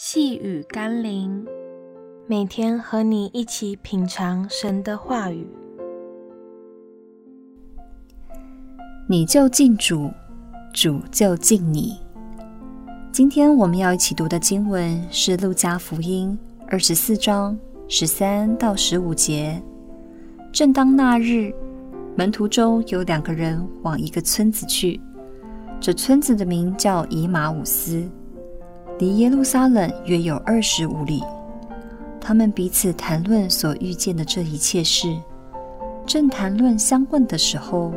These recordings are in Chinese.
细雨甘霖，每天和你一起品尝神的话语。你就敬主，主就敬你。今天我们要一起读的经文是《路加福音》二十四章十三到十五节。正当那日，门徒中有两个人往一个村子去，这村子的名叫以马忤斯。离耶路撒冷约有二十五里，他们彼此谈论所遇见的这一切事。正谈论相问的时候，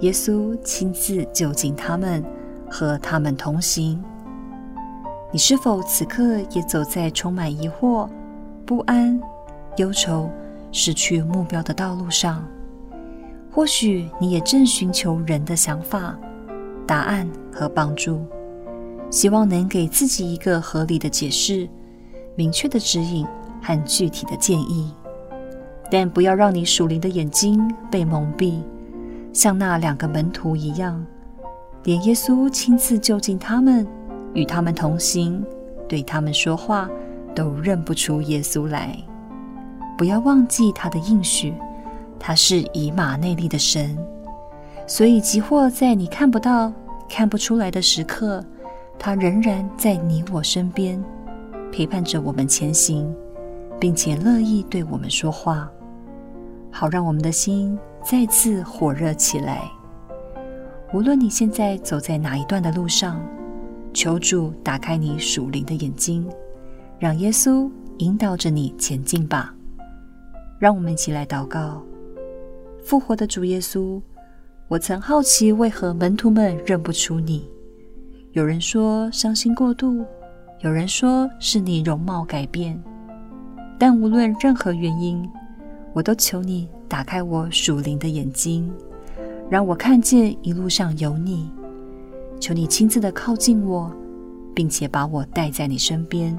耶稣亲自就近他们，和他们同行。你是否此刻也走在充满疑惑、不安、忧愁、失去目标的道路上？或许你也正寻求人的想法、答案和帮助。希望能给自己一个合理的解释、明确的指引和具体的建议，但不要让你属灵的眼睛被蒙蔽，像那两个门徒一样，连耶稣亲自就近他们、与他们同行、对他们说话，都认不出耶稣来。不要忘记他的应许，他是以马内利的神，所以即或在你看不到、看不出来的时刻，他仍然在你我身边，陪伴着我们前行，并且乐意对我们说话，好让我们的心再次火热起来。无论你现在走在哪一段的路上，求主打开你属灵的眼睛，让耶稣引导着你前进吧。让我们一起来祷告：复活的主耶稣，我曾好奇为何门徒们认不出你。有人说伤心过度，有人说是你容貌改变，但无论任何原因，我都求你打开我属灵的眼睛，让我看见一路上有你。求你亲自的靠近我，并且把我带在你身边，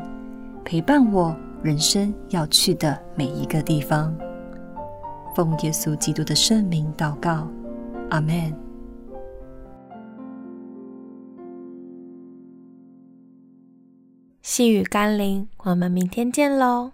陪伴我人生要去的每一个地方。奉耶稣基督的圣名祷告，阿门。细雨甘霖，我们明天见喽。